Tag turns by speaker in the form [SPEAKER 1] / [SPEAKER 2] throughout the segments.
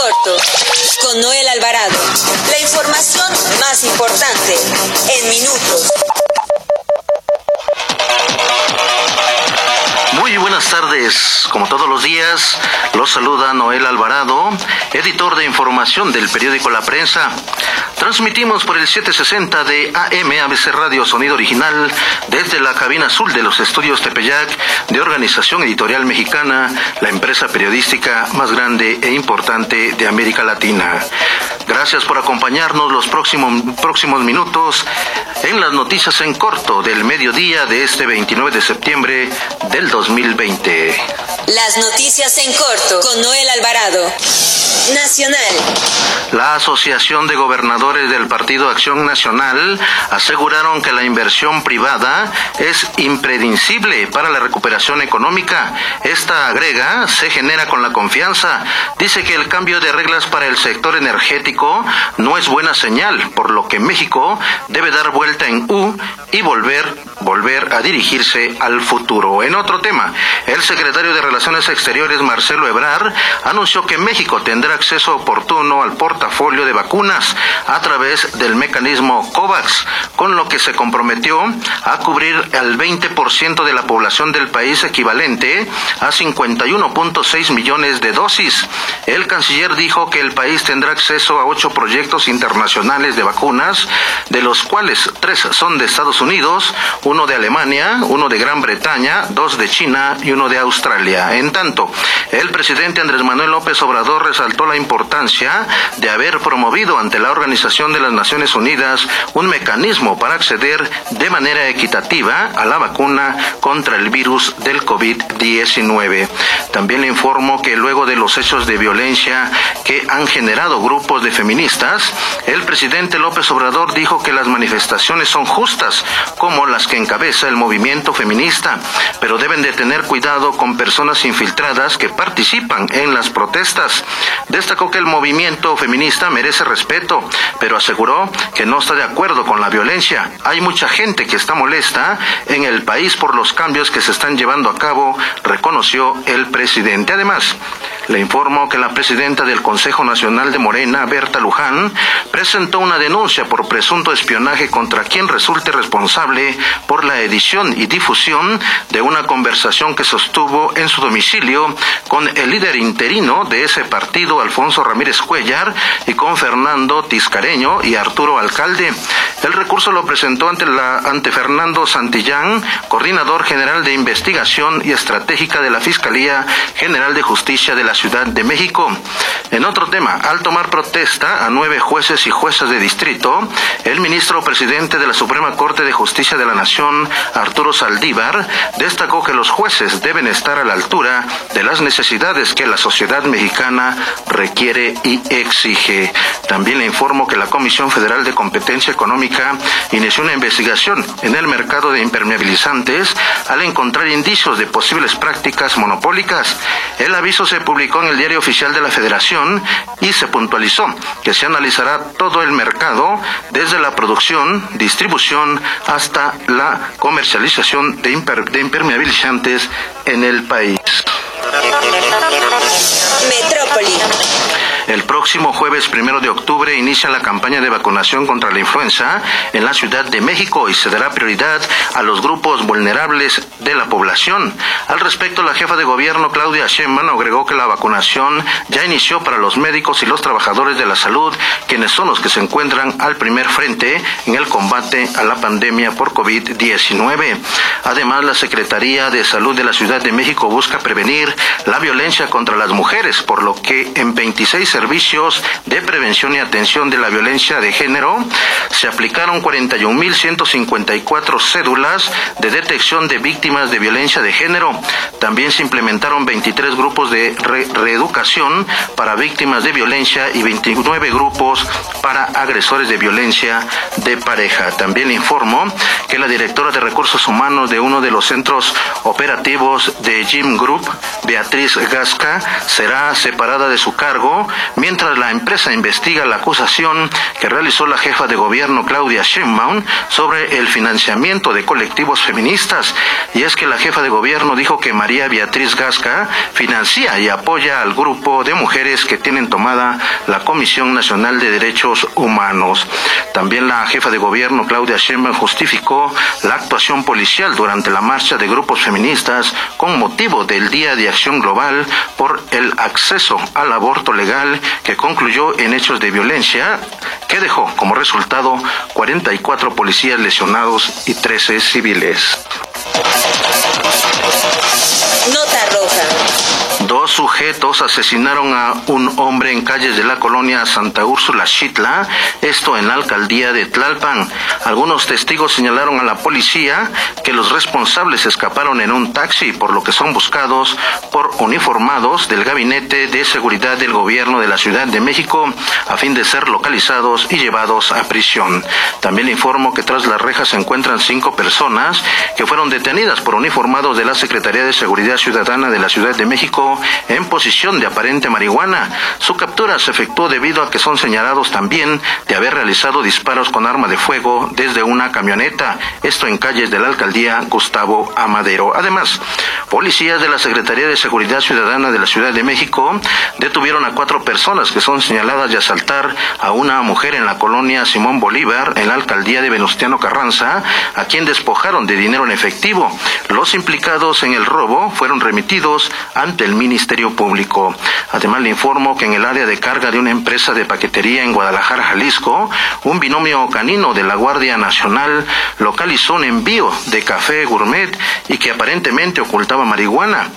[SPEAKER 1] corto con Noel Alvarado. La información más importante en minutos.
[SPEAKER 2] Buenas tardes. Como todos los días, los saluda Noel Alvarado, editor de información del periódico La Prensa. Transmitimos por el 760 de AM ABC Radio Sonido Original desde la cabina azul de los estudios Tepeyac de Organización Editorial Mexicana, la empresa periodística más grande e importante de América Latina. Gracias por acompañarnos los próximos, próximos minutos en las noticias en corto del mediodía de este 29 de septiembre del 2020.
[SPEAKER 1] Las noticias en corto con Noel Alvarado. Nacional.
[SPEAKER 2] La Asociación de Gobernadores del Partido Acción Nacional aseguraron que la inversión privada es impredecible para la recuperación económica. Esta agrega se genera con la confianza. Dice que el cambio de reglas para el sector energético no es buena señal, por lo que México debe dar vuelta en U y volver volver a dirigirse al futuro. En otro tema, el secretario de Relaciones Exteriores Marcelo Ebrar anunció que México tendrá acceso oportuno al portafolio de vacunas a través del mecanismo COVAX, con lo que se comprometió a cubrir al 20% de la población del país equivalente a 51.6 millones de dosis. El canciller dijo que el país tendrá acceso a ocho proyectos internacionales de vacunas, de los cuales tres son de Estados Unidos, uno de Alemania, uno de Gran Bretaña, dos de China y uno de Australia. En tanto, el presidente Andrés Manuel López Obrador resaltó la importancia de haber promovido ante la Organización de las Naciones Unidas un mecanismo para acceder de manera equitativa a la vacuna contra el virus del COVID-19. También le informo que luego de los hechos de violencia que han generado grupos de feministas, el presidente López Obrador dijo que las manifestaciones son justas, como las que encabeza el movimiento feminista, pero deben de tener cuidado con personas infiltradas que participan en las protestas. Destacó que el movimiento feminista merece respeto, pero aseguró que no está de acuerdo con la violencia. Hay mucha gente que está molesta en el país por los cambios que se están llevando a cabo, reconoció el presidente. Además, le informo que la presidenta del Consejo Nacional de Morena, Berta Luján, presentó una denuncia por presunto espionaje contra quien resulte responsable por la edición y difusión de una conversación que sostuvo en su domicilio con el líder interino de ese partido, Alfonso Ramírez Cuellar, y con Fernando Tiscareño y Arturo Alcalde. El recurso lo presentó ante, la, ante Fernando Santillán, coordinador general de investigación y estratégica de la Fiscalía General de Justicia de la Ciudad de México. En otro tema, al tomar protesta a nueve jueces y juezas de distrito, el ministro presidente de la Suprema Corte de Justicia de la Nación, Arturo Saldívar, destacó que los jueces deben estar a la altura de las necesidades que la sociedad mexicana requiere y exige. También le informo que la Comisión Federal de Competencia Económica inició una investigación en el mercado de impermeabilizantes al encontrar indicios de posibles prácticas monopólicas. El aviso se publicó en el Diario Oficial de la Federación y se puntualizó que se analizará todo el mercado desde la producción, distribución hasta la comercialización de, impermeabilizantes en el país.
[SPEAKER 1] Metrópoli.
[SPEAKER 2] Próximo jueves primero de octubre inicia la campaña de vacunación contra la influenza en la Ciudad de México y se dará prioridad a los grupos vulnerables de la población. Al respecto, la jefa de gobierno Claudia Sheinbaum agregó que la vacunación ya inició para los médicos y los trabajadores de la salud, quienes son los que se encuentran al primer frente en el combate a la pandemia por COVID-19. Además, la Secretaría de Salud de la Ciudad de México busca prevenir la violencia contra las mujeres, por lo que en 26 servicios de prevención y atención de la violencia de género, se aplicaron 41.154 cédulas de detección de víctimas de violencia de género. También se implementaron 23 grupos de reeducación para víctimas de violencia y 29 grupos para agresores de violencia de pareja. También informó que la directora de recursos humanos de uno de los centros operativos de Jim Group, Beatriz Gasca, será separada de su cargo mientras la empresa investiga la acusación que realizó la jefa de gobierno Claudia Sheinbaum sobre el financiamiento de colectivos feministas. Y es que la jefa de gobierno dijo que María Beatriz Gasca financia y apoya al grupo de mujeres que tienen tomada la Comisión Nacional de Derechos Humanos. También la jefa de gobierno Claudia Sheinbaum justificó la actuación policial durante la marcha de grupos feministas con motivo del Día de Acción Global por el acceso al aborto legal que concluyó en hechos de violencia que dejó como resultado 44 policías lesionados y 13 civiles. Sujetos asesinaron a un hombre en calles de la colonia Santa Úrsula Chitla, esto en la alcaldía de Tlalpan. Algunos testigos señalaron a la policía que los responsables escaparon en un taxi, por lo que son buscados por uniformados del Gabinete de Seguridad del Gobierno de la Ciudad de México a fin de ser localizados y llevados a prisión. También informo que tras las rejas se encuentran cinco personas que fueron detenidas por uniformados de la Secretaría de Seguridad Ciudadana de la Ciudad de México en posición de aparente marihuana. Su captura se efectuó debido a que son señalados también de haber realizado disparos con arma de fuego desde una camioneta, esto en calles de la alcaldía Gustavo Amadero. Además, policías de la Secretaría de Seguridad Ciudadana de la Ciudad de México detuvieron a cuatro personas que son señaladas de asaltar a una mujer en la colonia Simón Bolívar, en la alcaldía de Venustiano Carranza, a quien despojaron de dinero en efectivo. Los implicados en el robo fueron remitidos ante el Ministerio Público. Además, le informo que en el área de carga de una empresa de paquetería en Guadalajara, Jalisco, un binomio canino de la Guardia Nacional localizó un envío de café gourmet y que aparentemente ocultaba marihuana.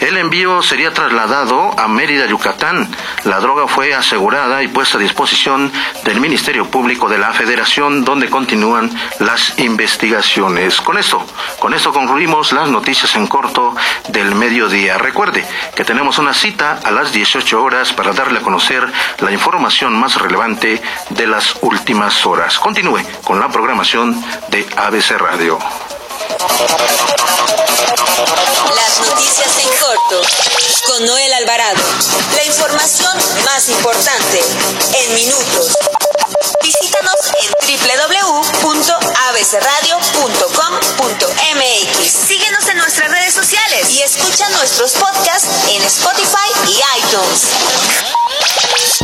[SPEAKER 2] El envío sería trasladado a Mérida, Yucatán. La droga fue asegurada y puesta a disposición del Ministerio Público de la Federación, donde continúan las investigaciones. Con esto, con esto concluimos las noticias en corto del mediodía. Recuerde que tenemos una cita a las 18 horas para darle a conocer la información más relevante de las últimas horas. Continúe con la programación de ABC Radio.
[SPEAKER 1] Las noticias en corto con Noel Alvarado. La información más importante en minutos. Visítanos en www.abcradio.com.mx. Síguenos en nuestras redes sociales y escucha nuestros podcasts en Spotify y iTunes.